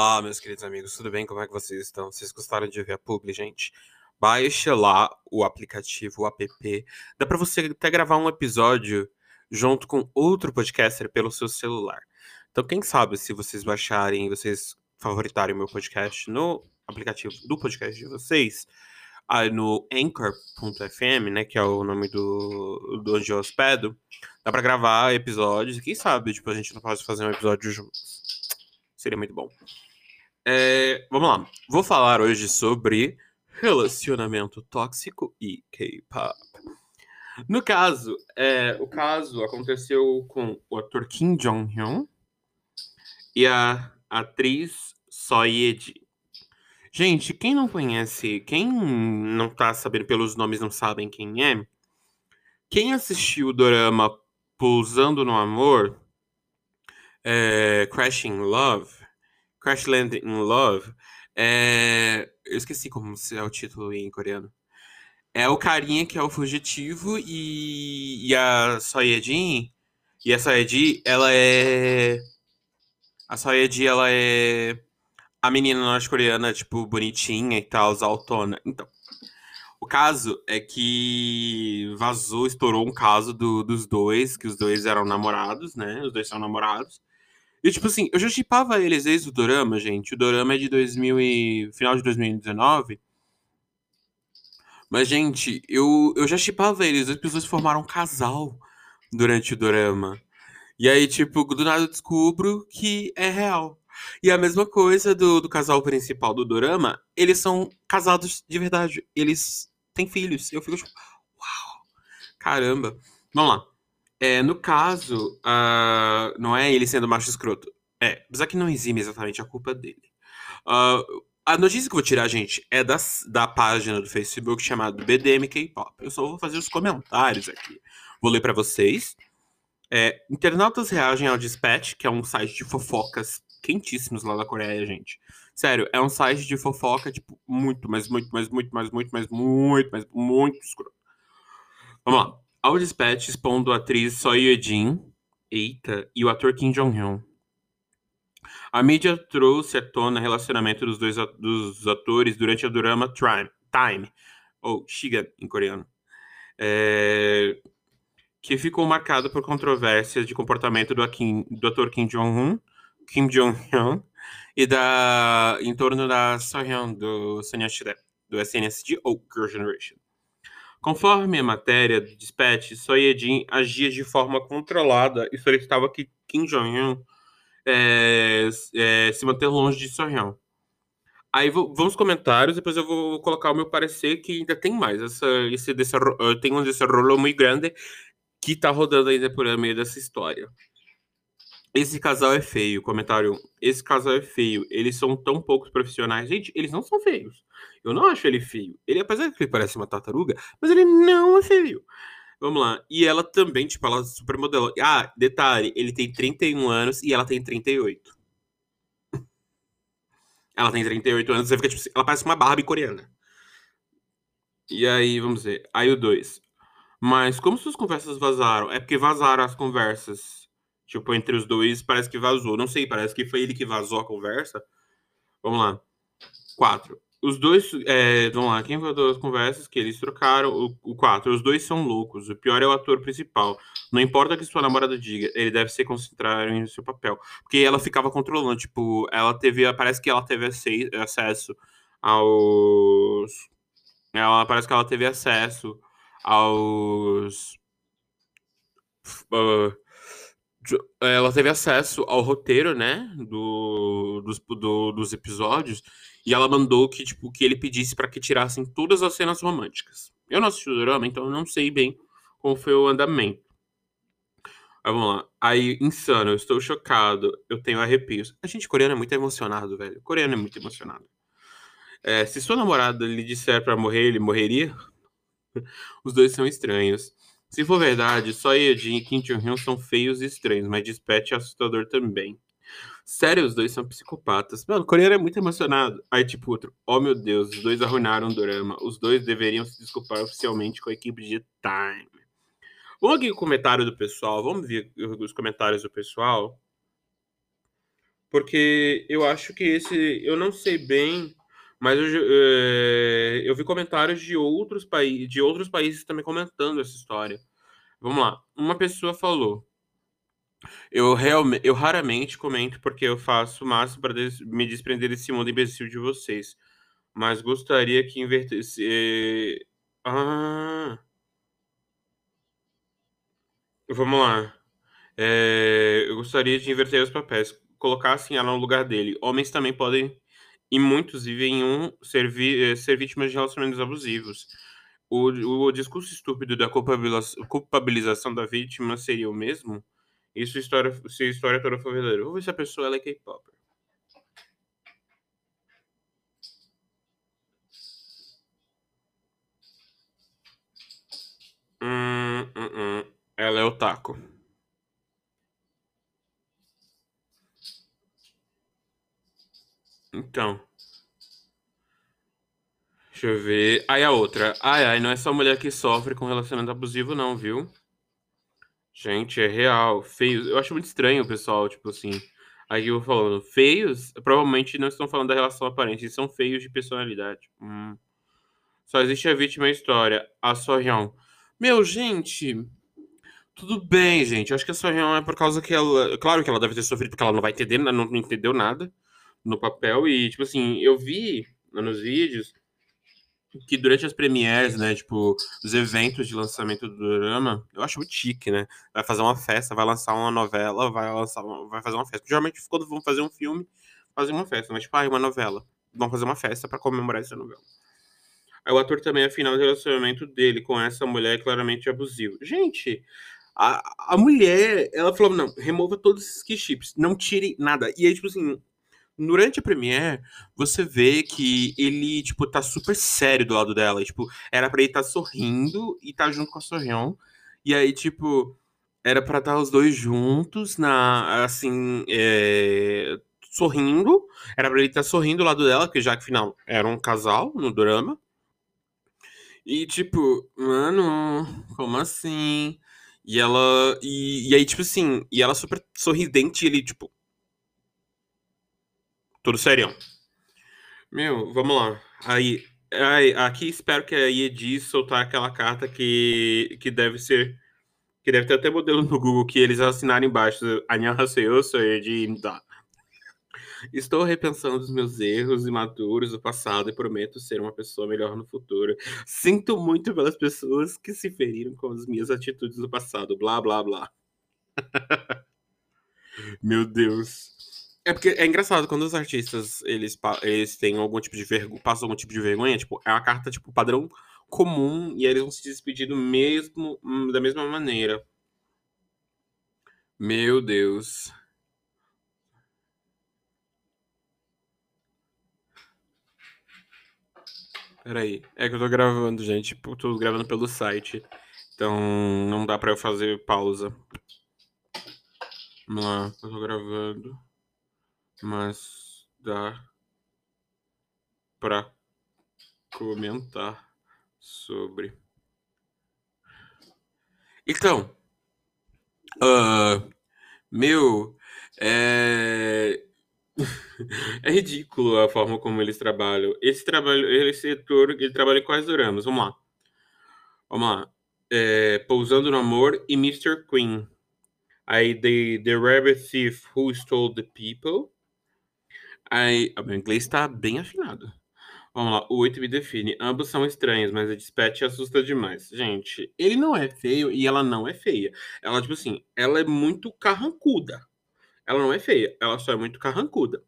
Olá, meus queridos amigos, tudo bem? Como é que vocês estão? Vocês gostaram de ver a publi, gente? Baixe lá o aplicativo, o app. Dá pra você até gravar um episódio junto com outro podcaster pelo seu celular. Então, quem sabe se vocês baixarem, vocês favoritarem o meu podcast no aplicativo do podcast de vocês, no Anchor.fm, né, que é o nome do, do onde eu hospedo, dá pra gravar episódios. Quem sabe, tipo, a gente não pode fazer um episódio juntos. Seria muito bom. É, vamos lá. Vou falar hoje sobre relacionamento tóxico e K-pop. No caso, é, o caso aconteceu com o ator Kim Jong-hyun e a atriz Soyeji. Gente, quem não conhece, quem não tá sabendo pelos nomes não sabem quem é, quem assistiu o dorama Pousando no Amor, é, Crashing Love, Crash Land in Love, é, eu esqueci como é o título em coreano. É o carinha que é o fugitivo e, e a Soyejin, e a Soyeji, ela é... A Soyeji, ela é a menina norte-coreana, tipo, bonitinha e tal, altona. Então, o caso é que vazou, estourou um caso do, dos dois, que os dois eram namorados, né? Os dois são namorados. E, tipo assim, eu já chipava eles desde o Dorama, gente. O Dorama é de 2000 e... final de 2019. Mas, gente, eu, eu já chipava eles. As pessoas formaram um casal durante o Dorama. E aí, tipo, do nada eu descubro que é real. E a mesma coisa do, do casal principal do Dorama. Eles são casados de verdade. Eles têm filhos. Eu fico tipo, uau, caramba. Vamos lá. É, no caso, uh, não é ele sendo macho escroto. É, apesar que não exime exatamente a culpa dele. Uh, a notícia que eu vou tirar, gente, é da, da página do Facebook chamada BDM K-Pop. Eu só vou fazer os comentários aqui. Vou ler para vocês. É, internautas reagem ao Dispatch, que é um site de fofocas quentíssimos lá da Coreia, gente. Sério, é um site de fofoca, tipo, muito, mas muito, mas muito, mas muito, mas muito, mas muito escroto. Vamos lá ao Dispatch expondo a atriz Soye Jin, eita, e o ator Kim Jong-hyun. A mídia trouxe à tona o relacionamento dos dois dos atores durante a drama Time, ou Shigan em coreano, é, que ficou marcado por controvérsias de comportamento do, Kim, do ator Kim Jong-un, Kim Jong-hyun, e da, em torno da Sohyun do Sonyashide, do SNSD ou Girl Generation. Conforme a matéria do dispatch, Soyedin agia de forma controlada e solicitava que Kim Jong-un é, é, se manter longe de Sohyun. Aí vou, vamos comentários, depois eu vou colocar o meu parecer que ainda tem mais. Essa, esse desse, tem um desenrolo muito grande que tá rodando ainda por meio dessa história. Esse casal é feio. Comentário 1. Esse casal é feio. Eles são tão poucos profissionais. Gente, eles não são feios. Eu não acho ele feio. Ele, apesar de que ele parece uma tartaruga, mas ele não é feio. Vamos lá. E ela também, tipo, ela é super modelo. Ah, detalhe, ele tem 31 anos e ela tem 38. ela tem 38 anos, você fica tipo, ela parece uma Barbie coreana. E aí, vamos ver. Aí o 2. Mas como suas conversas vazaram? É porque vazaram as conversas Tipo, entre os dois, parece que vazou. Não sei, parece que foi ele que vazou a conversa. Vamos lá. Quatro. Os dois. É, vamos lá, quem vazou as conversas que eles trocaram? O, o quatro. Os dois são loucos. O pior é o ator principal. Não importa o que sua namorada diga, ele deve se concentrar em seu papel. Porque ela ficava controlando. Tipo, ela teve. Parece que ela teve acesso aos. Ela parece que ela teve acesso aos. Uh, ela teve acesso ao roteiro, né, do, dos, do, dos episódios, e ela mandou que, tipo, que ele pedisse para que tirassem todas as cenas românticas. Eu não assisti o drama, então eu não sei bem como foi o andamento. Aí, vamos lá. Aí, insano, eu estou chocado, eu tenho arrepios. A gente coreano é muito emocionado, velho. Coreano é muito emocionado. É, se sua namorada lhe disser para morrer, ele morreria? Os dois são estranhos. Se for verdade, só Yejin e Kim Jong-hyun são feios e estranhos, mas Dispatch é assustador também. Sério, os dois são psicopatas. Mano, o coreano é muito emocionado. Aí, tipo, outro, oh meu Deus, os dois arruinaram o drama. Os dois deveriam se desculpar oficialmente com a equipe de Time. Vamos aqui o comentário do pessoal. Vamos ver os comentários do pessoal. Porque eu acho que esse. Eu não sei bem, mas eu, é, eu vi comentários de outros, países, de outros países também comentando essa história. Vamos lá. Uma pessoa falou. Eu, realmente, eu raramente comento porque eu faço o máximo para des me desprender desse mundo imbecil de vocês. Mas gostaria que invertesse. Eh... Ah. Vamos lá. É, eu gostaria de inverter os papéis. Colocassem ela no lugar dele. Homens também podem, e muitos vivem um, ser, vi, ser vítimas de relacionamentos abusivos. O, o discurso estúpido da culpabilização da vítima seria o mesmo? Isso história, se a história toda for verdadeira. Vou ver se a pessoa ela é K-pop. Hum, hum, hum. Ela é o taco. Então. Deixa eu ver. Aí a outra. Ai, ai, não é só mulher que sofre com relacionamento abusivo, não, viu? Gente, é real. Feios. Eu acho muito estranho o pessoal, tipo assim. Aí eu falando, feios? Provavelmente não estão falando da relação aparente, eles são feios de personalidade. Hum. Só existe a vítima e a história. A Sorrião. Meu, gente. Tudo bem, gente. Eu acho que a Sorrião é por causa que ela. Claro que ela deve ter sofrido porque ela não vai entender, não, não entendeu nada no papel. E, tipo assim, eu vi nos vídeos que durante as premieres, né, tipo, os eventos de lançamento do drama, eu acho muito chique, né? Vai fazer uma festa, vai lançar uma novela, vai lançar uma, vai fazer uma festa. Geralmente quando vão fazer um filme, fazem uma festa, mas tipo, ah, uma novela. Vão fazer uma festa para comemorar essa novela. Aí o ator também, afinal, o relacionamento dele com essa mulher é claramente abusivo. Gente, a, a mulher, ela falou, não, remova todos esses chips, não tire nada. E aí, tipo assim, durante a Premiere, você vê que ele, tipo, tá super sério do lado dela. Tipo, era pra ele estar tá sorrindo e tá junto com a Sorrião. E aí, tipo, era pra estar tá os dois juntos, na, assim, é, sorrindo. Era pra ele estar tá sorrindo do lado dela, porque já que, afinal, era um casal no drama. E, tipo, mano, como assim? E ela. E, e aí, tipo assim, e ela super sorridente, e ele, tipo, tudo serião. Meu, vamos lá. Aí, aí, aqui espero que a IED soltar aquela carta que, que deve ser. Que deve ter até modelo no Google que eles assinarem embaixo. Annyeonghaseyo, sou de da. Estou repensando os meus erros imaturos do passado e prometo ser uma pessoa melhor no futuro. Sinto muito pelas pessoas que se feriram com as minhas atitudes do passado. Blá, blá, blá. Meu Deus. É porque é engraçado quando os artistas eles, eles têm algum tipo de vergonha, passam algum tipo de vergonha, tipo, é uma carta tipo padrão comum e eles vão se despedir do mesmo hum, da mesma maneira. Meu Deus. Peraí, é que eu tô gravando, gente. Tipo, tô gravando pelo site. Então não dá pra eu fazer pausa. Vamos lá, eu tô gravando mas dá para comentar sobre. Então, uh, meu, é... é ridículo a forma como eles trabalham. Esse trabalho, esse setor, ele trabalha em quais dramas? Vamos lá. Vamos lá. É, Pousando no Amor e Mr. Queen. Aí, The, the Rabbit Thief Who Stole the People. Aí, o meu inglês está bem afinado. Vamos lá, o 8 me define. Ambos são estranhos, mas a Dispatch assusta demais. Gente, ele não é feio e ela não é feia. Ela, tipo assim, ela é muito carrancuda. Ela não é feia, ela só é muito carrancuda.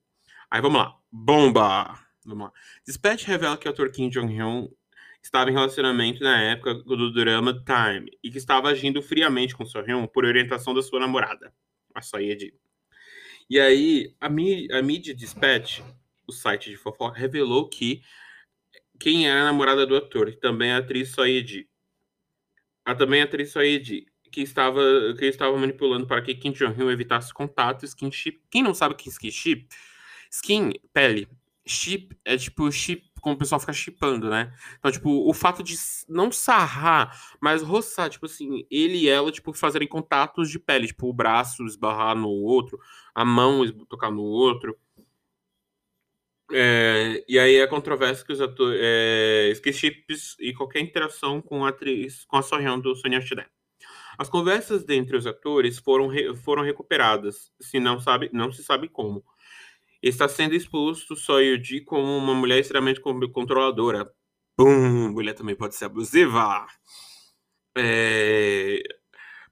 Aí vamos lá. Bomba! Vamos lá. Dispatch revela que o ator Kim Jong-hyun estava em relacionamento na época do drama Time e que estava agindo friamente com Hyun por orientação da sua namorada, a Soyeji. E aí, a, a Media Dispatch, o site de fofoca, revelou que quem era a namorada do ator, que também é a atriz Soyeji. A também a atriz Soyeji, que estava, que estava manipulando para que Kim Jong-un evitasse contato, skinship. Quem não sabe o que é skinship? Skin, pele. Chip é tipo chip como o pessoal fica chipando, né? Então, tipo, o fato de não sarrar, mas roçar, tipo assim, ele e ela, tipo, fazerem contatos de pele, tipo, o braço esbarrar no outro, a mão tocar no outro. É, e aí a controvérsia que os atores. É, chips e qualquer interação com a atriz, com a sorrião do Sonia Chidem. As conversas dentre os atores foram, re, foram recuperadas, se não, sabe, não se sabe como. Está sendo exposto Soyuji como uma mulher extremamente controladora. Pum! Mulher também pode ser abusiva. É...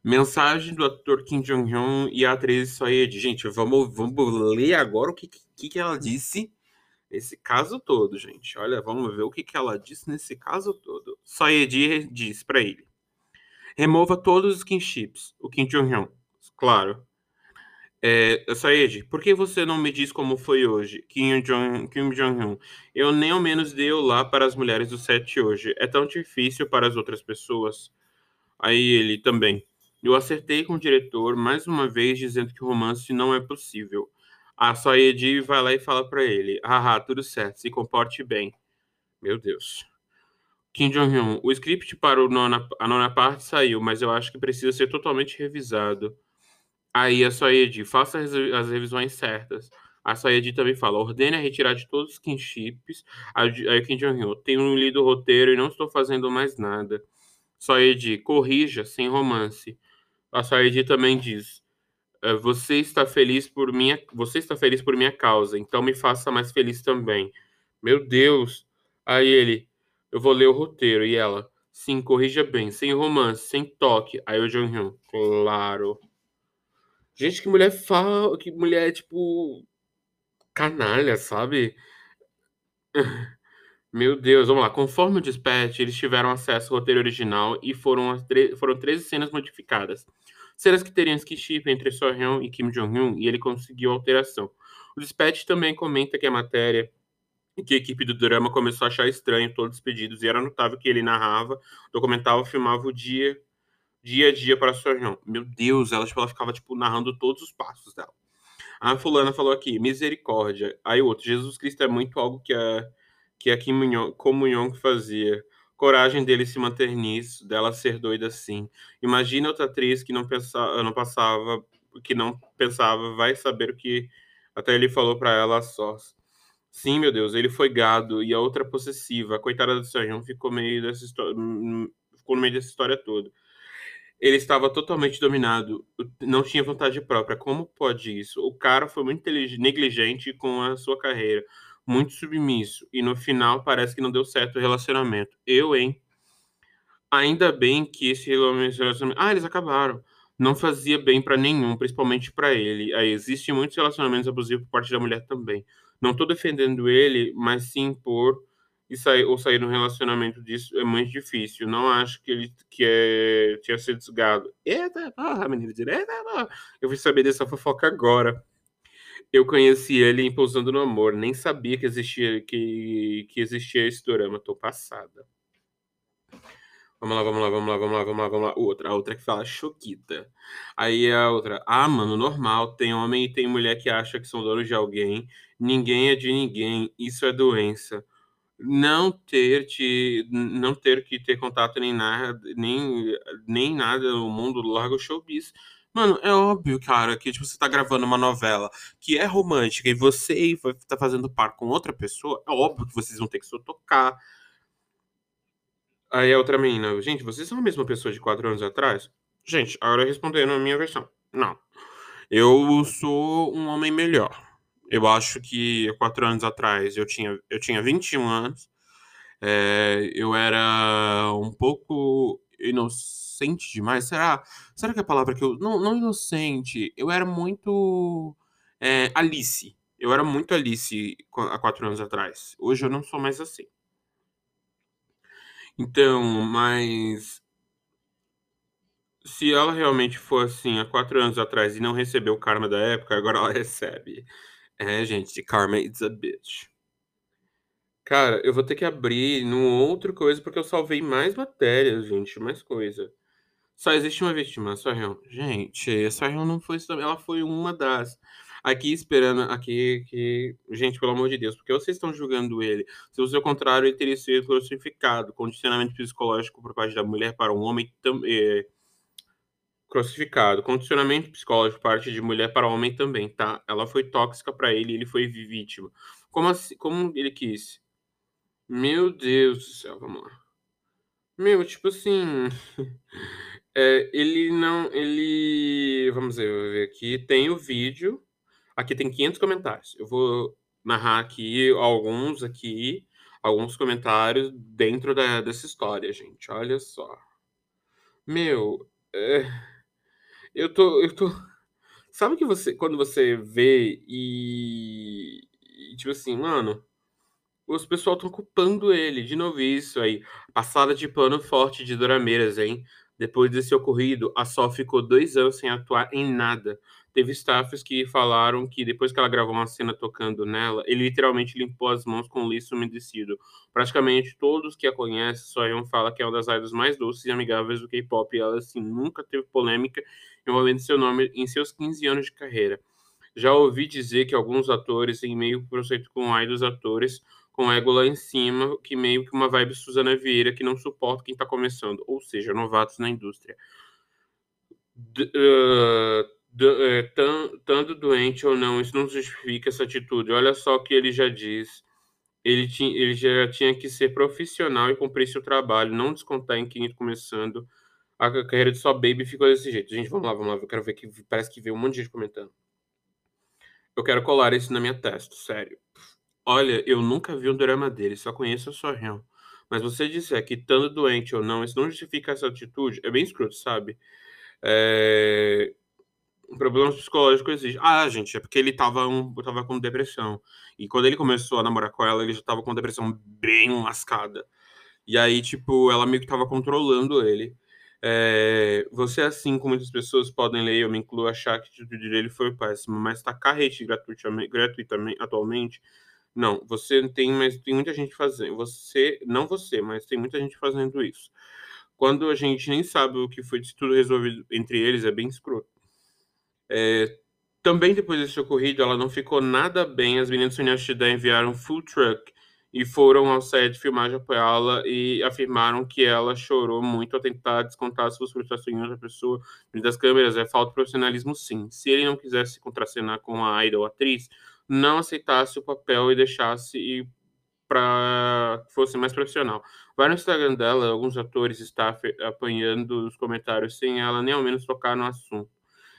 Mensagem do ator Kim Jong-un e a atriz Soyuji. Gente, vamos, vamos ler agora o que, que, que ela disse nesse caso todo, gente. Olha, vamos ver o que, que ela disse nesse caso todo. Soyuji diz para ele. Remova todos os kinships. O Kim Jong-un. Claro. É, Saed, por que você não me diz como foi hoje? Kim Jong-un. Jong eu nem ao menos dei lá para as mulheres do set hoje. É tão difícil para as outras pessoas. Aí ele também. Eu acertei com o diretor mais uma vez dizendo que o romance não é possível. A Saed vai lá e fala para ele: Haha, tudo certo, se comporte bem. Meu Deus. Kim Jong-un, o script para o nona, a nona parte saiu, mas eu acho que precisa ser totalmente revisado. Aí a Soedi, faça as, as revisões certas. A Soedi também fala, ordene a retirar de todos os kinships. Aí Kim Jong-un, tenho lido o roteiro e não estou fazendo mais nada. Soedi, corrija, sem romance. A Soedi também diz, é, você está feliz por minha, você está feliz por minha causa, então me faça mais feliz também. Meu Deus. Aí ele, eu vou ler o roteiro e ela, sim, corrija bem, sem romance, sem toque. Aí o Jong-un, claro. Gente, que mulher fala, que mulher, tipo, canalha, sabe? Meu Deus, vamos lá. Conforme o dispatch, eles tiveram acesso ao roteiro original e foram, foram 13 cenas modificadas. Cenas que teriam skip entre Sohyun e Kim Jong-un, e ele conseguiu alteração. O dispatch também comenta que a matéria que a equipe do drama começou a achar estranho todos os pedidos, e era notável que ele narrava, documentava, filmava o dia dia a dia para sua reunião. Meu Deus, ela, tipo, ela ficava, tipo, narrando todos os passos dela. A fulana falou aqui, misericórdia. Aí o outro, Jesus Cristo é muito algo que a, que a comunhão, comunhão fazia. Coragem dele se manter nisso, dela ser doida assim. Imagina outra atriz que não, pensava, não passava, que não pensava, vai saber o que até ele falou para ela sós. Sim, meu Deus, ele foi gado e a outra possessiva. A coitada do Sejão ficou meio dessa história, ficou no meio dessa história toda. Ele estava totalmente dominado, não tinha vontade própria. Como pode isso? O cara foi muito negligente com a sua carreira, muito submisso, e no final parece que não deu certo o relacionamento. Eu, hein? Ainda bem que esse relacionamento. Ah, eles acabaram. Não fazia bem para nenhum, principalmente para ele. Aí existem muitos relacionamentos abusivos por parte da mulher também. Não estou defendendo ele, mas sim por e sair, ou sair no relacionamento disso é muito difícil. Não acho que ele que é, tinha sido desgado. Eita, porra, menina direita. Eu fui saber dessa fofoca agora. Eu conheci ele em Pousando no Amor, nem sabia que existia que, que existia esse drama. Tô passada. Vamos lá, vamos lá, vamos lá, vamos lá, vamos lá, vamos lá. Outra, a outra que fala choquita. Aí a outra, ah, mano, normal. Tem homem e tem mulher que acha que são donos de alguém. Ninguém é de ninguém. Isso é doença não ter te, não ter que ter contato nem nada, nem, nem nada no mundo do Largo Showbiz. Mano, é óbvio, cara, que tipo, você tá gravando uma novela que é romântica e você tá fazendo par com outra pessoa, é óbvio que vocês vão ter que se tocar. Aí a outra menina, gente, vocês são a mesma pessoa de quatro anos atrás? Gente, agora respondendo a minha versão. Não. Eu sou um homem melhor. Eu acho que há quatro anos atrás eu tinha, eu tinha 21 anos. É, eu era um pouco inocente demais. Será, será que é a palavra que eu. Não, não inocente. Eu era muito. É, Alice. Eu era muito Alice há quatro anos atrás. Hoje eu não sou mais assim. Então, mas. Se ela realmente for assim há quatro anos atrás e não recebeu o karma da época, agora ela recebe. É, gente, Karma is a bitch. Cara, eu vou ter que abrir num outro coisa porque eu salvei mais matérias, gente, mais coisa. Só existe uma vítima, só Gente, essa real não foi ela foi uma das. aqui esperando, aqui, que gente, pelo amor de Deus, porque vocês estão julgando ele? Se fosse o contrário, ele teria sido crucificado. Condicionamento psicológico por parte da mulher para um homem também. Crucificado. Condicionamento psicológico parte de mulher para homem também, tá? Ela foi tóxica para ele ele foi vítima. Como assim? Como ele quis? Meu Deus do céu, vamos lá. Meu, tipo assim. É, ele não. Ele. Vamos ver, vou ver aqui. Tem o vídeo. Aqui tem 500 comentários. Eu vou narrar aqui alguns aqui. Alguns comentários dentro da, dessa história, gente. Olha só. Meu. É, eu tô. Eu tô. Sabe que você. Quando você vê e. e tipo assim, mano os pessoal estão culpando ele. De novo isso aí. Passada de pano forte de Dorameiras, hein? Depois desse ocorrido, a Sol ficou dois anos sem atuar em nada. Teve staffs que falaram que depois que ela gravou uma cena tocando nela, ele literalmente limpou as mãos com lenço umedecido. Praticamente todos que a conhecem só iam falar que é uma das idols mais doces e amigáveis do K-pop e ela assim nunca teve polêmica envolvendo seu nome em seus 15 anos de carreira. Já ouvi dizer que alguns atores, em meio processo com idols atores, com ego lá em cima, que meio que uma vibe Suzana Vieira, que não suporta quem tá começando, ou seja, novatos na indústria. D uh, uh, tanto doente ou não, isso não justifica essa atitude. Olha só o que ele já diz. Ele, tinha, ele já tinha que ser profissional e cumprir seu trabalho, não descontar em quem está começando. A carreira de só baby ficou desse jeito. Gente, vamos lá, vamos lá. Eu quero ver que parece que veio um monte de gente comentando. Eu quero colar isso na minha testa, sério. Olha, eu nunca vi um drama dele, só conheço a Sorrel. Mas você disser que estando doente ou não, isso não justifica essa atitude, é bem escroto, sabe? É... Problemas psicológicos existem. Ah, gente, é porque ele tava, um, tava com depressão. E quando ele começou a namorar com ela, ele já tava com depressão bem lascada. E aí, tipo, ela meio que tava controlando ele. É, você, assim como muitas pessoas podem ler, eu me incluo, achar que a atitude dele foi péssima, mas tacar hate gratuitamente, gratuitamente atualmente não, você tem, mas tem muita gente fazendo. Você, não você, mas tem muita gente fazendo isso. Quando a gente nem sabe o que foi de tudo resolvido entre eles, é bem escroto. É, também depois desse ocorrido, ela não ficou nada bem. As meninas da enviaram full truck e foram ao set de filmagem apoiá-la e afirmaram que ela chorou muito ao tentar descontar suas frustrações em outra pessoa. Das câmeras é falta de profissionalismo, sim. Se ele não quisesse contracenar com a idol atriz, não aceitasse o papel e deixasse para fosse mais profissional. Vai no Instagram dela, alguns atores staff apanhando os comentários sem ela nem ao menos tocar no assunto.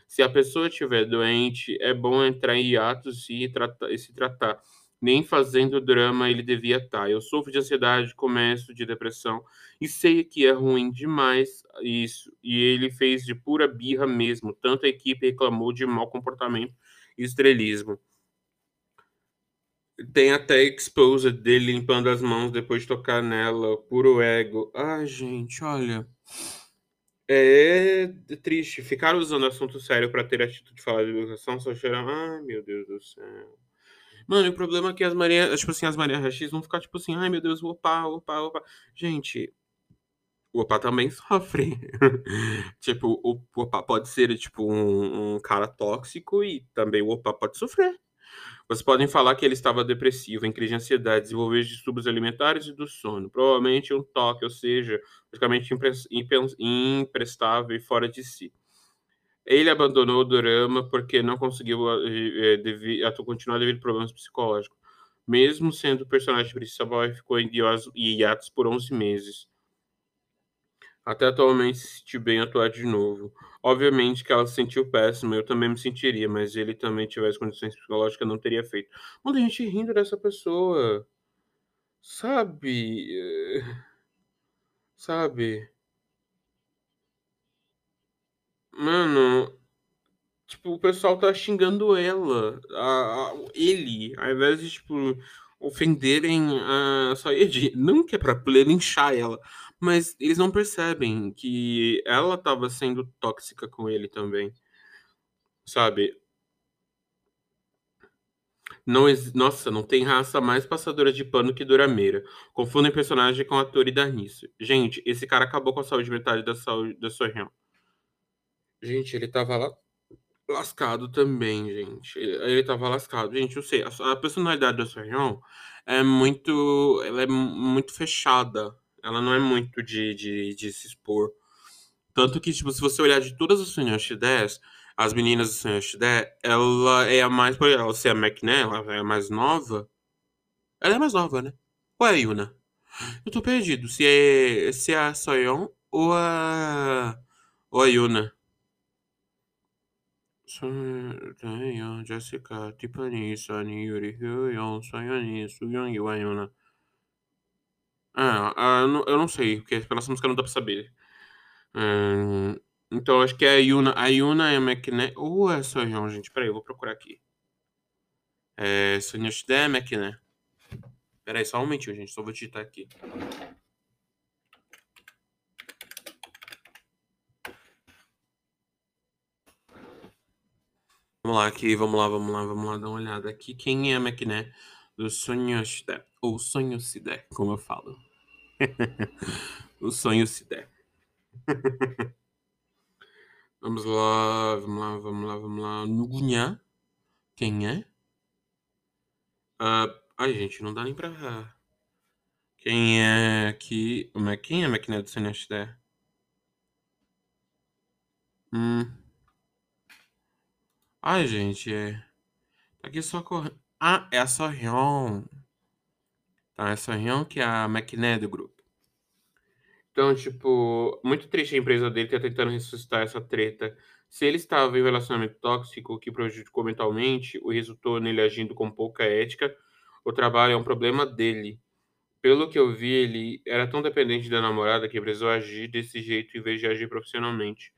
Se a pessoa estiver doente, é bom entrar em hiatos e, tratar, e se tratar. Nem fazendo drama ele devia estar. Tá. Eu sofro de ansiedade, começo de depressão e sei que é ruim demais isso. E ele fez de pura birra mesmo. Tanto a equipe reclamou de mau comportamento e estrelismo. Tem até exposed dele limpando as mãos depois de tocar nela, puro ego. Ai, gente, olha. É triste. Ficar usando assunto sério para ter atitude de falar de educação só cheiram. Ai, meu Deus do céu. Mano, o problema é que as Maria, tipo assim, as Maria Rachis vão ficar tipo assim, ai meu Deus, opa, opa, opa. Gente, o opa também sofre. tipo, o opa pode ser tipo um, um cara tóxico e também o opa pode sofrer. Vocês podem falar que ele estava depressivo, em crise de ansiedade, desenvolver distúrbios alimentares e do sono, provavelmente um toque, ou seja, praticamente imprestável e fora de si. Ele abandonou o drama porque não conseguiu é, devido, continuar devido a problemas psicológicos. Mesmo sendo o personagem principal, ficou em hiatos por 11 meses até atualmente se sentir bem atuar de novo. Obviamente que ela se sentiu péssima, eu também me sentiria, mas ele também tivesse condições psicológicas, não teria feito. Muita gente rindo dessa pessoa. Sabe? Sabe? Mano, tipo, o pessoal tá xingando ela, a, a, ele, ao invés de, tipo, ofenderem a Sayed. Não que é pra linchar ela, mas eles não percebem que ela estava sendo tóxica com ele também. Sabe? Não, nossa, não tem raça mais passadora de pano que Durameira. Confundem personagem com ator e dá nisso. Gente, esse cara acabou com a saúde metade da saúde da sua região. Gente, ele tava lá lascado também, gente. Ele, ele tava lascado. Gente, eu sei, a, a personalidade da Soyeon é muito. Ela é muito fechada. Ela não é muito de, de, de se expor. Tanto que, tipo, se você olhar de todas as Sonyeon 10, as meninas do Sonyeon 10, ela é a mais. Por ela ser a McNair, ela é a mais nova. Ela é mais nova, né? Ou é a Yuna? Eu tô perdido. Se é, se é a Soyeon ou a. Ou a Yuna. Jessica, Tiffany, Sunny, Yuri, Hyun, Soyeon, Suyong e. Ah, ah, eu não, eu não sei, porque pela música não dá pra saber. Hum, então acho que é a Yuna. A Yuna é a McNair. Ou é Soyeon, gente? Peraí, eu vou procurar aqui. É. Sonyeoshide é McNair. Peraí, só um momentinho, gente. Só vou digitar aqui. Vamos lá aqui, vamos lá, vamos lá, vamos lá dar uma olhada aqui. Quem é a McNair do Sonyeoshide? Ou Sonyeoshide, como eu falo. o Sonyeoshide. vamos lá, vamos lá, vamos lá, vamos lá. Nugunya. Quem é? Uh, ai, gente, não dá nem pra. Quem é aqui? Quem é a McNair do Sonyeoshide? Hum. Ai, gente, é. Tá aqui só correndo. Ah, é a Sorrion. Tá, é a Sorrion que é a McNair do grupo. Então, tipo, muito triste a empresa dele tá tentando ressuscitar essa treta. Se ele estava em um relacionamento tóxico que prejudicou mentalmente, o resultou nele agindo com pouca ética, o trabalho é um problema dele. Pelo que eu vi, ele era tão dependente da namorada que precisou agir desse jeito em vez de agir profissionalmente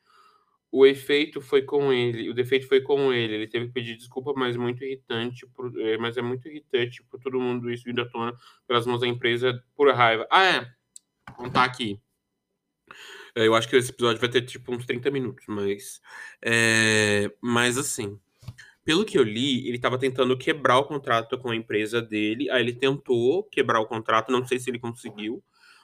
o efeito foi com ele, o defeito foi com ele. Ele teve que pedir desculpa, mas muito irritante, por, é, mas é muito irritante por todo mundo isso vindo à tona pelas mãos da empresa por raiva. Ah, é. Contar aqui. É, eu acho que esse episódio vai ter tipo uns 30 minutos, mas. É, mas assim. Pelo que eu li, ele estava tentando quebrar o contrato com a empresa dele. Aí ele tentou quebrar o contrato, não sei se ele conseguiu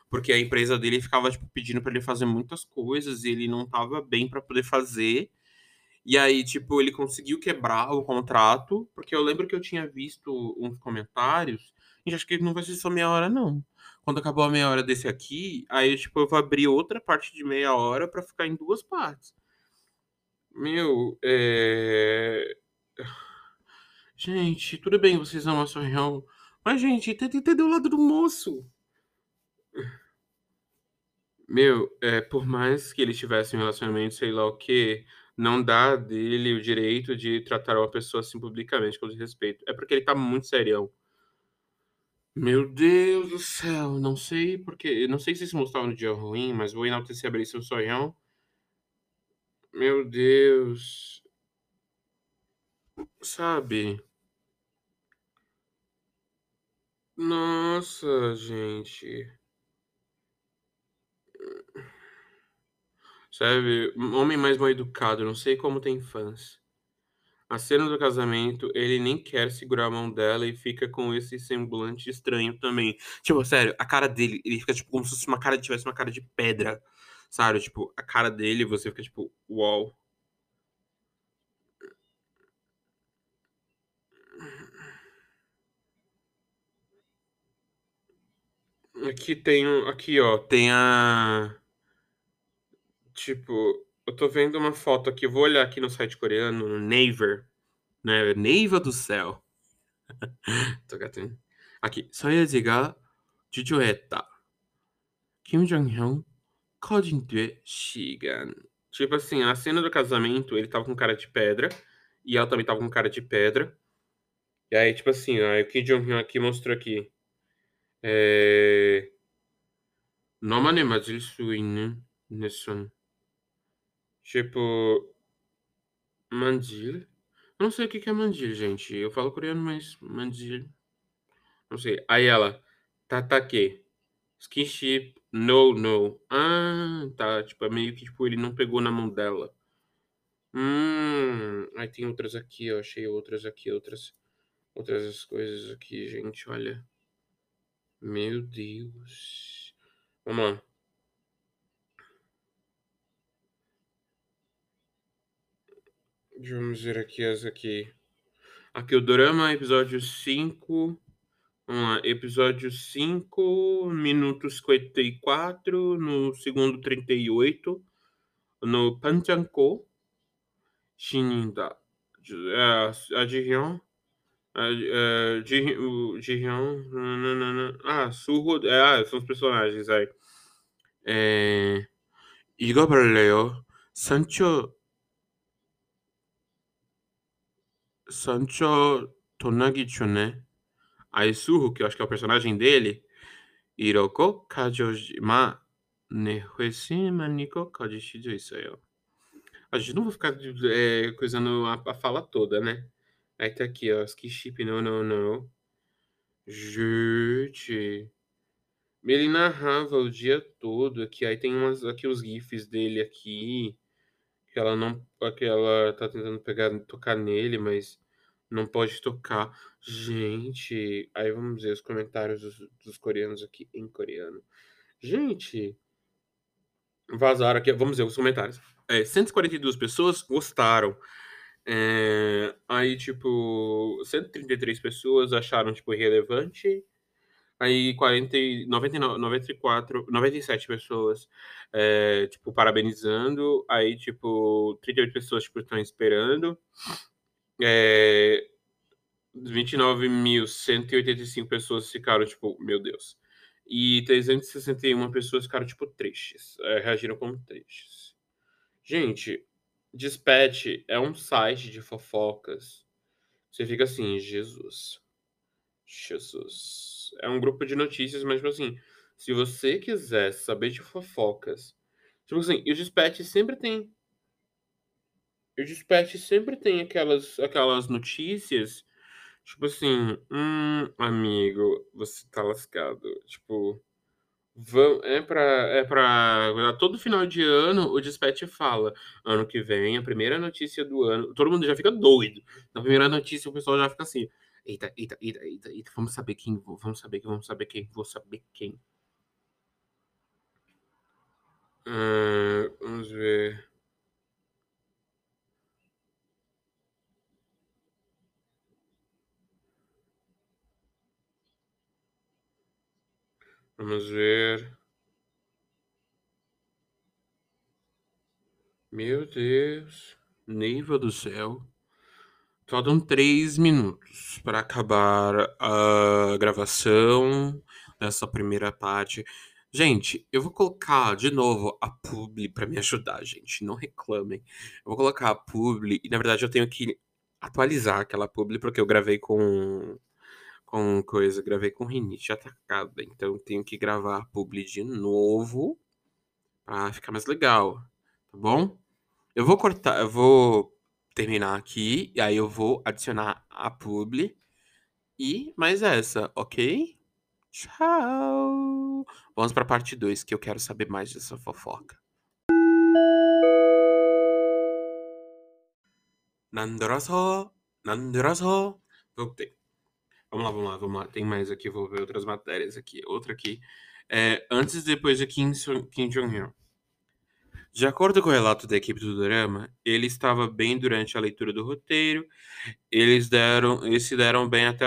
porque a empresa dele ficava tipo, pedindo para ele fazer muitas coisas e ele não estava bem para poder fazer. E aí, tipo, ele conseguiu quebrar o contrato, porque eu lembro que eu tinha visto uns comentários, e acho que não vai ser só meia hora, não. Quando acabou a meia hora desse aqui, aí, tipo, eu vou abrir outra parte de meia hora para ficar em duas partes. Meu, é... Gente, tudo bem, vocês amam a sua real, mas, gente, tenta entender o lado do moço. Meu, é, por mais que ele tivesse um relacionamento, sei lá o quê, não dá dele o direito de tratar uma pessoa assim publicamente com desrespeito. É porque ele tá muito serião. Meu Deus do céu, não sei porque. Não sei se esse moço tava no dia ruim, mas vou enaltecer a seu sonhão. Meu Deus. Sabe? Nossa, gente. Sabe? Um homem mais mal educado, não sei como tem fãs. A cena do casamento, ele nem quer segurar a mão dela e fica com esse semblante estranho também. Tipo, sério, a cara dele, ele fica tipo como se uma cara tivesse uma cara de pedra. Sabe? Tipo, a cara dele, você fica tipo, uau. Aqui tem, aqui ó, tem a Tipo, eu tô vendo uma foto aqui, vou olhar aqui no site coreano, no Naver, né? Naver do céu. tô gatando. Aqui, 서예지가 주저했다. 김정형 커진 뒤 시간. Tipo assim, a cena do casamento, ele tava com cara de pedra, e ela também tava com cara de pedra. E aí, tipo assim, aí o Kim Jong-un aqui mostrou aqui. É... 너만에 맞을 수 있는 내 손. Tipo. Mandil. Não sei o que é mandil, gente. Eu falo coreano, mas mandil. Não sei. Aí ela. Tatake. Skinship. No, no. Ah, tá. Tipo, é meio que tipo, ele não pegou na mão dela. Hum. Aí tem outras aqui, eu achei outras aqui, outras. Outras coisas aqui, gente. Olha. Meu Deus. Vamos lá. Vamos ver aqui as aqui. Aqui o Dorama, episódio 5. Vamos lá, episódio 5, minuto 54, no segundo 38, no Panchanko, Shininda, a Jihyun, a Jihyun, ah, Surro, ah, são os personagens aí. É, 읽어볼래요? 산초 Sancho Tonagichune, Aisuhu, que eu acho que é o personagem dele, Iroko Kajojima Nehueshima Niko Kajishijo Isayo. A gente não vai ficar é, coisando a, a, fala toda, né? Aí tá aqui, ó, Skiship, não, não, não. Gente. Ele narrava o dia todo aqui. Aí tem umas, aqui os gifs dele aqui que ela não que ela tá tentando pegar tocar nele, mas não pode tocar. Gente, aí vamos ver os comentários dos, dos coreanos aqui em coreano. Gente, vazaram aqui, vamos ver os comentários. É, 142 pessoas gostaram. É, aí, tipo, 133 pessoas acharam, tipo, irrelevante. Aí 40, 99, 94, 97 pessoas, é, tipo, parabenizando. Aí, tipo, 38 pessoas, tipo, estão esperando. É, 29.185 pessoas ficaram, tipo, meu Deus. E 361 pessoas ficaram, tipo, tristes. É, reagiram como tristes. Gente, Dispatch é um site de fofocas. Você fica assim, Jesus. Jesus é um grupo de notícias, mas, tipo assim, se você quiser saber de fofocas, tipo assim, e o Dispatch sempre tem. O Dispatch sempre tem aquelas, aquelas notícias, tipo assim, hum, amigo, você tá lascado. Tipo, vão, é pra, é pra. Todo final de ano, o Dispatch fala. Ano que vem, a primeira notícia do ano. Todo mundo já fica doido. Na primeira notícia, o pessoal já fica assim. Eita, eita, eita, eita, eita. Vamos saber quem. Vamos saber quem. Vamos saber quem. Vou saber quem. Uh, vamos ver. Vamos ver. Meu Deus. Nível do céu. Faltam três minutos para acabar a gravação dessa primeira parte. Gente, eu vou colocar de novo a publi para me ajudar, gente. Não reclamem. Eu vou colocar a publi e na verdade eu tenho que atualizar aquela publi porque eu gravei com com coisa, gravei com rinite atacada, então tenho que gravar a publi de novo para ficar mais legal, tá bom? Eu vou cortar, eu vou terminar aqui, e aí eu vou adicionar a publi e mais essa, ok? Tchau! Vamos para a parte 2, que eu quero saber mais dessa fofoca. Nandroso, Nandroso. Voltei. Vamos lá, vamos lá, vamos lá. Tem mais aqui, vou ver outras matérias aqui. Outra aqui. É, antes e depois de Kim, Kim Jong-un. De acordo com o relato da equipe do drama, ele estava bem durante a leitura do roteiro. Eles deram, eles se deram bem até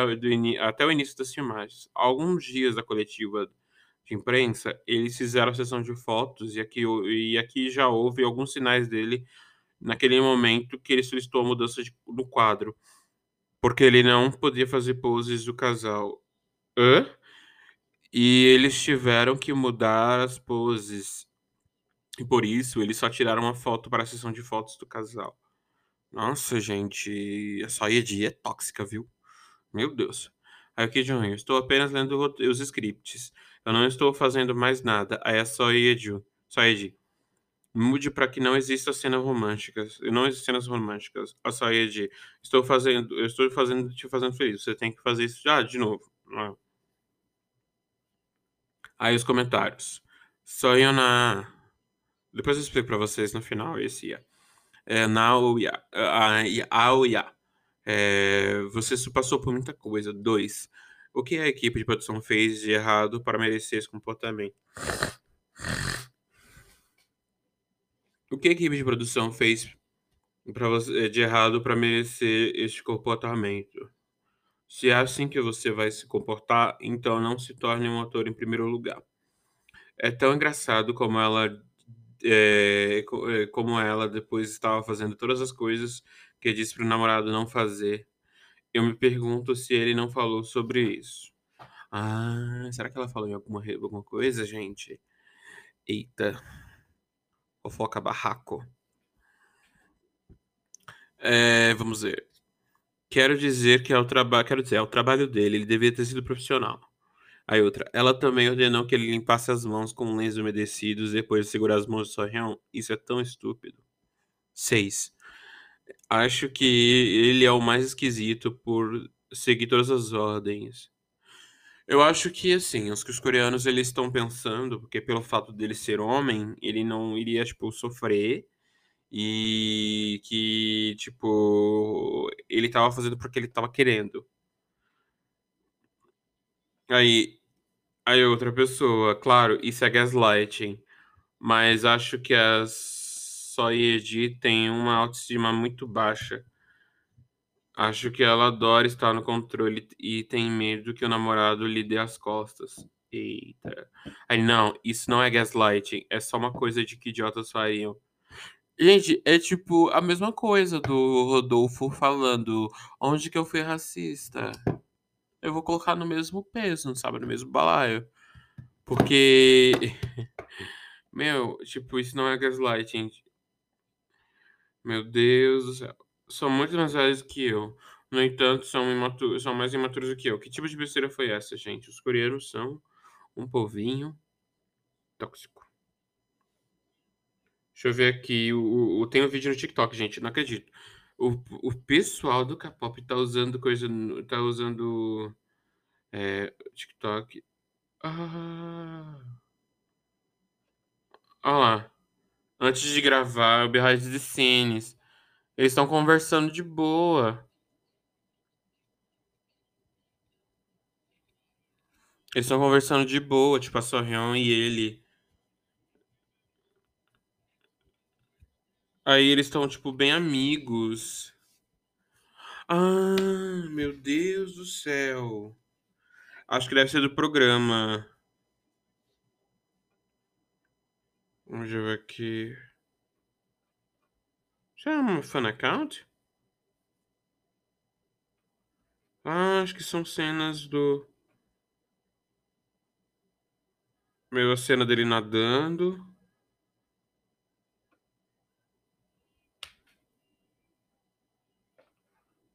até o início das filmagens. Alguns dias da coletiva de imprensa, eles fizeram a sessão de fotos e aqui, e aqui já houve alguns sinais dele naquele momento que ele solicitou a mudança de, quadro, porque ele não podia fazer poses do casal. Hã? E eles tiveram que mudar as poses e por isso, eles só tiraram uma foto para a sessão de fotos do casal. Nossa, gente, essa Yedi é tóxica, viu? Meu Deus. Aí aqui, John, eu estou apenas lendo os scripts. Eu não estou fazendo mais nada. Aí é só Yeju. Só. Mude para que não exista cenas românticas. Não existem cenas românticas. A só Yedi. Estou fazendo, eu estou fazendo, te fazendo feliz. Você tem que fazer isso já de novo. Aí os comentários. Soyona. Depois eu explico para vocês no final esse é. é now, yeah, uh, yeah. É, você passou por muita coisa. Dois. O que a equipe de produção fez de errado para merecer esse comportamento? O que a equipe de produção fez para você de errado para merecer este comportamento. Se é assim que você vai se comportar, então não se torne um ator em primeiro lugar. É tão engraçado como ela, eh, como ela depois estava fazendo todas as coisas que disse para o namorado não fazer. Eu me pergunto se ele não falou sobre isso. Ah, será que ela falou em alguma alguma coisa, gente? Eita. Fofoca barraco. Eh, vamos ver. Quero dizer que é o traba quero dizer, é o trabalho dele, ele devia ter sido profissional. Aí outra, ela também ordenou que ele limpasse as mãos com lenços umedecidos depois de segurar as mãos de Seo-hyun. Isso é tão estúpido. 6. Acho que ele é o mais esquisito por seguir todas as ordens. Eu acho que, assim, os que os coreanos eles estão pensando, porque pelo fato dele ser homem, ele não iria, tipo, sofrer e que, tipo, ele estava fazendo porque ele estava querendo. Aí aí outra pessoa, claro, isso é gaslighting, mas acho que a Seo Ye-ji tem uma autoestima muito baixa. Acho que ela adora estar no controle e tem medo que o namorado lhe dê as costas. Eita. Aí não, isso não é gaslighting, é só uma coisa de que idiotas fariam. Gente, é tipo a mesma coisa do Rodolfo falando: "Onde que eu fui racista?". Eu vou colocar no mesmo peso, sabe, no mesmo balaio. Porque meu, tipo, isso não é gaslighting. Meu Deus do céu. São muito mais velhos que eu. No entanto, são imatu são mais imaturos do que eu. Que tipo de besteira foi essa, gente? Os coreanos são um povinho tóxico. Deixa eu ver aqui, o o tem um vídeo no TikTok, gente, não acredito. O o pessoal do K-pop tá usando coisa tá usando, eh, TikTok. Ah. Ó lá. Antes de gravar o behind the scenes. Eles estão conversando de boa. Eles estão conversando de boa, tipo, a Seo-hyun e ele. Aí eles estão, tipo, bem amigos. Ah, meu Deus do céu. Acho que deve ser do programa. Vamos ver aqui. Isso é um fan account? Ah, acho que são cenas do Meu, a cena dele nadando.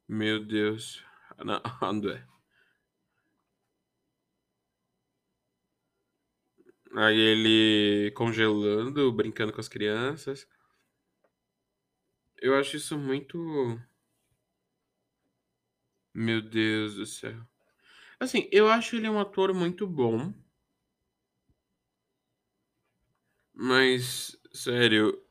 Meu Deus. Na André. Aí ele congelando, brincando com as crianças. Eu acho isso muito Meu Deus do céu. Assim, eu acho ele um ator muito bom. Mas, sério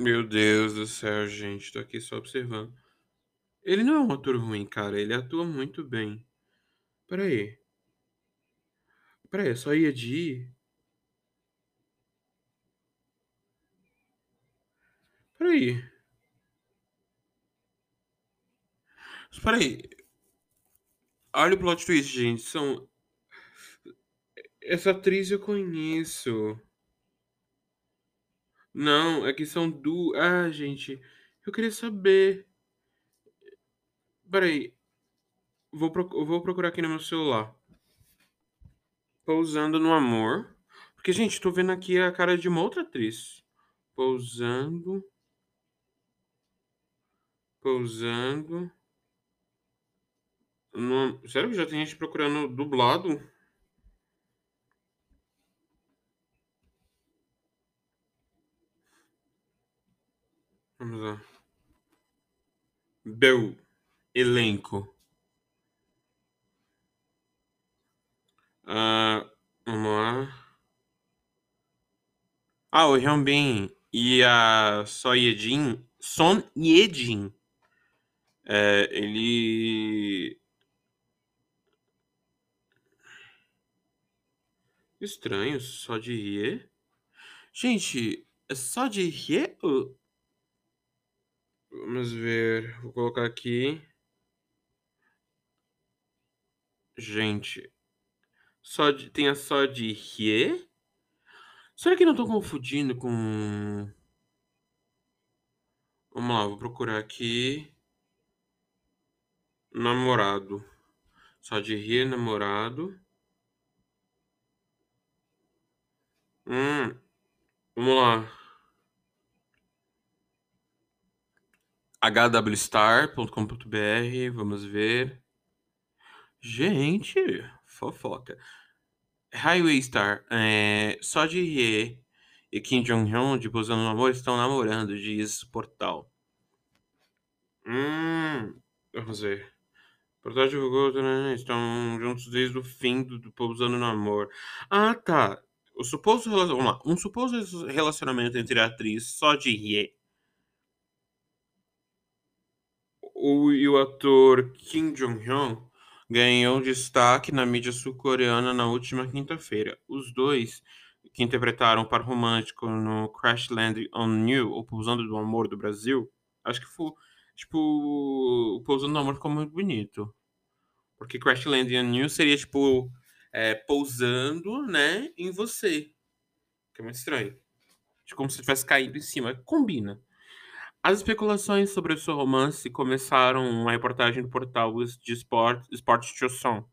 Meu Deus do céu, gente, tô aqui só observando. Ele não é um ator ruim, cara, ele atua muito bem. Espera aí. Espera aí, é Seo Ye-ji? Espera aí. Espera aí. Olha o plot twist, gente, são Essa atriz eu conheço. Não, é que são du ah, gente, eu queria saber. Espera aí. Vou procu eu vou procurar aqui no meu celular. Pousando no Amor. Porque, gente, tô vendo aqui a cara de uma outra atriz. Pousando Pousando no sério que já tem gente procurando dublado? Vamos lá. Bel elenco. Ah, vamos lá. Ah, o Hyun-bin e a Seo Ye-jin Son Ye-jin. Eh, ele Estranho, só de Rie. Gente, é só de Rie? ou- Vamos ver. Vou colocar aqui. Gente, só de, tem a só de Rie? Será que não tô confundindo com. Vamos lá, vou procurar aqui. Namorado. Só de Rie, namorado. Hum, vamos lá. hwstar.com.br, vamos ver. Gente, fofoca. Highway Star, é, só de Rie e Kim Jong-un de Pousando no Amor estão namorando, diz portal. Hum, vamos ver. O portal divulgou, né, estão juntos desde o fim do, do Pousando no Amor. Ah, tá. O suposto, vamos lá. Um suposto relacionamento entre a atriz só de Rie o, e o ator Kim Jong-hyun ganhou destaque na mídia sul-coreana na última quinta-feira. Os dois, que interpretaram o par romântico no Crash Landing on You, ou Pousando do Amor do Brasil, acho que foi, tipo, o Pousando do Amor ficou muito bonito. Porque Crash Landing on You seria, tipo, é, pousando, né, em você. Que é muito estranho. Tipo, como se tivesse caído em cima. Combina. As especulações sobre o seu romance começaram uma reportagem do portal de Sport, Sport Choson,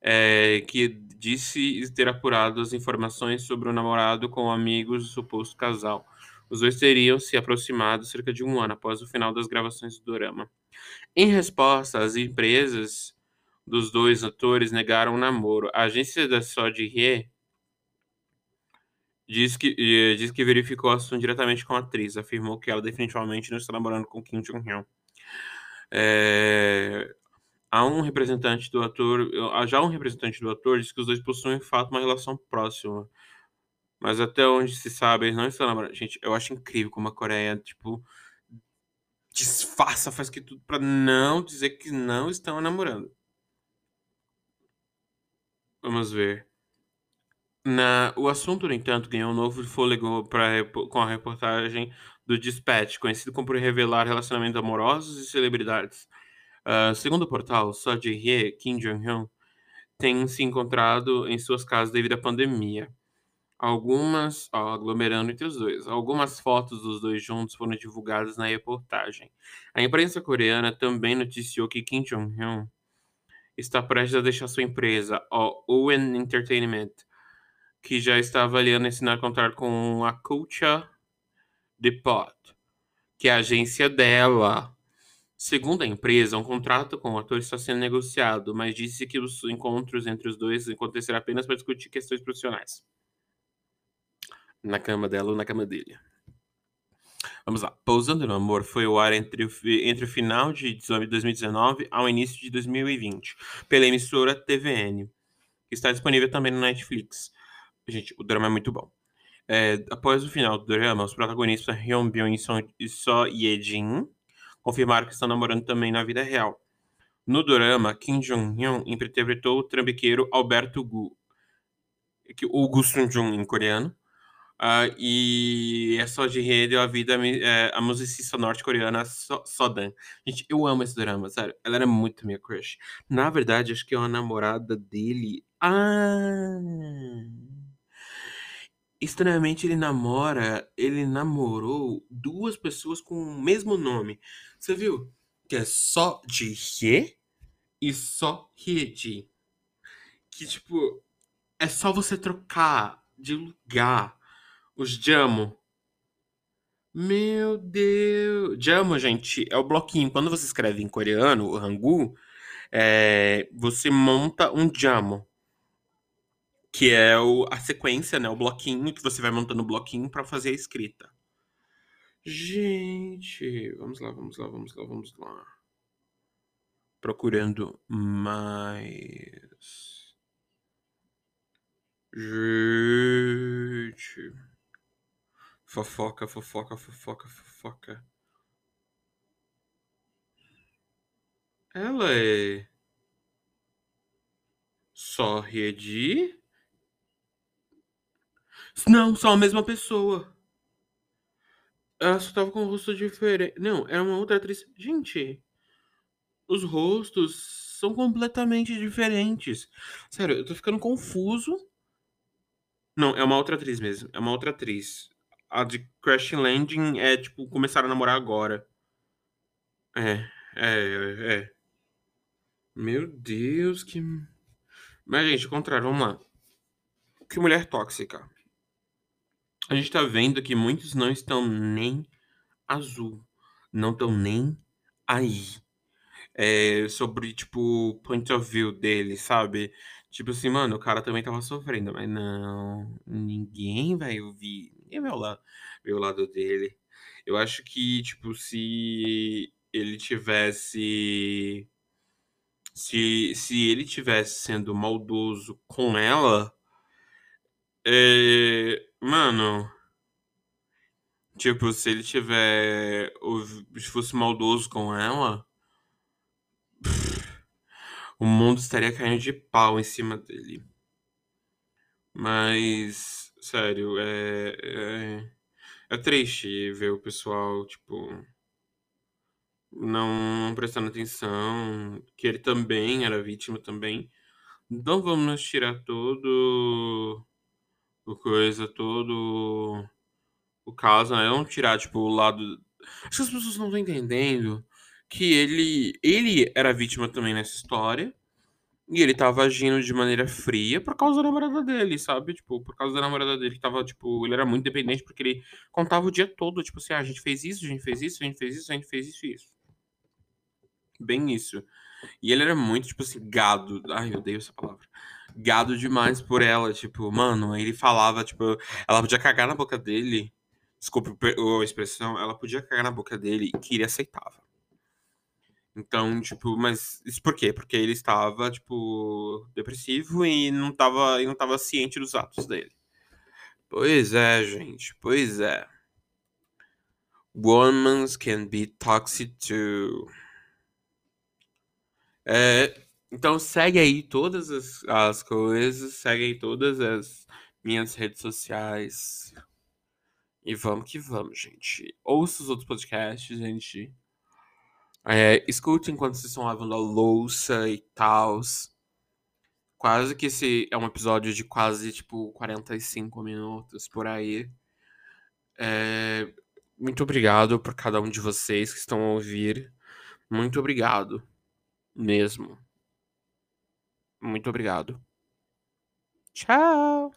é, que disse ter apurado as informações sobre o namorado com amigos do suposto casal. Os dois teriam se aproximado cerca de um ano após o final das gravações do dorama. Em resposta, as empresas dos dois atores negaram o namoro. A agência da Sod Hye Diz que, diz que verificou o assunto diretamente com a atriz. Afirmou que ela definitivamente não está namorando com Kim Jong-hyun. É, há um representante do ator, há já um representante do ator diz que os dois possuem, de fato, uma relação próxima. Mas até onde se sabe, eles não estão namorando. Gente, eu acho incrível como a Coreia, tipo, disfarça, faz que tudo pra não dizer que não estão namorando. Vamos ver. Na, o assunto, no entanto, ganhou um novo fôlego pra, com a reportagem do Dispatch, conhecido como por revelar relacionamentos amorosos e celebridades. Uh, segundo o portal, Seo Jae-hye e Kim Jong-hyun têm se encontrado em suas casas devido à pandemia. Algumas, ó, aglomerando entre os dois, algumas fotos dos dois juntos foram divulgadas na reportagem. A imprensa coreana também noticiou que Kim Jong-hyun está prestes a deixar sua empresa, a Owen Entertainment, que já está avaliando assinar contrato com a Culture Depot, que é a agência dela. Segundo a empresa, um contrato com o ator está sendo negociado, mas disse que os encontros entre os dois acontecerão apenas para discutir questões profissionais. Na cama dela ou na cama dele. Vamos lá. Pousando no Amor foi ao ar entre o, entre o final de 2019 ao início de 2020, pela emissora TVN, que está disponível também no Netflix. Gente, o drama é muito bom. É, após o final do drama, os protagonistas Hyun Byung e So Ye-jin confirmaram que estão namorando também na vida real. No drama, Kim Jong-hyun interpretou o trambiqueiro Alberto Gu, o Gu Sun-jung em coreano, uh, e é só de rede a vida é, a musicista norte-coreana so Sodan. Gente, eu amo esse drama, sério. Ela era muito minha crush. Na verdade, acho que é uma namorada dele. Ah! Estranhamente, ele namora, ele namorou duas pessoas com o mesmo nome. Você viu? Que é só de Hye e só Hyeji. Que, tipo, é só você trocar de lugar os Jamo. Meu Deus. Jamo, gente, é o bloquinho. Quando você escreve em coreano, o Hangul, é, você monta um Jamo que é o, a sequência, né? O bloquinho que você vai montando o bloquinho para fazer a escrita. Gente, vamos lá, vamos lá, vamos lá, vamos lá. Procurando mais. Gente. Fofoca, fofoca, fofoca, fofoca. Ela é. Só rede Não, são a mesma pessoa. Ela só tava com um rosto diferente. Não, era uma outra atriz. Gente, os rostos são completamente diferentes. Sério, eu tô ficando confuso. Não, é uma outra atriz mesmo. É uma outra atriz. A de Crash Landing é, tipo, começaram a namorar agora. É, é, é. Meu Deus, que. Mas, gente, ao contrário, vamos lá. Que mulher tóxica. A gente tá vendo que muitos não estão nem azul. Não estão nem aí. É, sobre, tipo, point of view dele, sabe? Tipo assim, mano, o cara também tava sofrendo, mas não, ninguém vai ouvir, ninguém vai lá, ver o lado dele. Eu acho que, tipo, se ele tivesse. Se, se ele tivesse sendo maldoso com ela, é, mano, tipo, se ele tiver. Se fosse maldoso com ela, o mundo estaria caindo de pau em cima dele. Mas, sério, é, é, é triste ver o pessoal, tipo, não prestando atenção, que ele também era vítima também. Não vamos tirar todo o coisa, todo o caso, né? Não tirar, tipo, o lado. Acho que as pessoas não estão entendendo que ele, ele era vítima também nessa história. E ele tava agindo de maneira fria por causa da namorada dele, sabe? Tipo, por causa da namorada dele que tava, tipo, ele era muito dependente porque ele contava o dia todo, tipo assim, ah, a gente fez isso, a gente fez isso, a gente fez isso, a gente fez isso e isso. Bem isso. E ele era muito, tipo assim, gado. Ai, eu odeio essa palavra. Gado demais por ela, tipo, mano, ele falava, tipo, ela podia cagar na boca dele. Desculpa a expressão, ela podia cagar na boca dele que ele aceitava. Então, tipo, mas isso por quê? Porque ele estava, tipo, depressivo e não estava, e não estava ciente dos atos dele. Pois é, gente, pois é. Women can be toxic too. É, então segue aí todas as, as coisas, segue aí todas as minhas redes sociais. E vamos que vamos, gente. Ouça os outros podcasts, gente. É, escute enquanto vocês estão lavando a louça e tal. Quase que esse é um episódio de quase, tipo, 45 minutos por aí. É, muito obrigado por cada um de vocês que estão a ouvir. Muito obrigado. Mesmo. Muito obrigado. Tchau!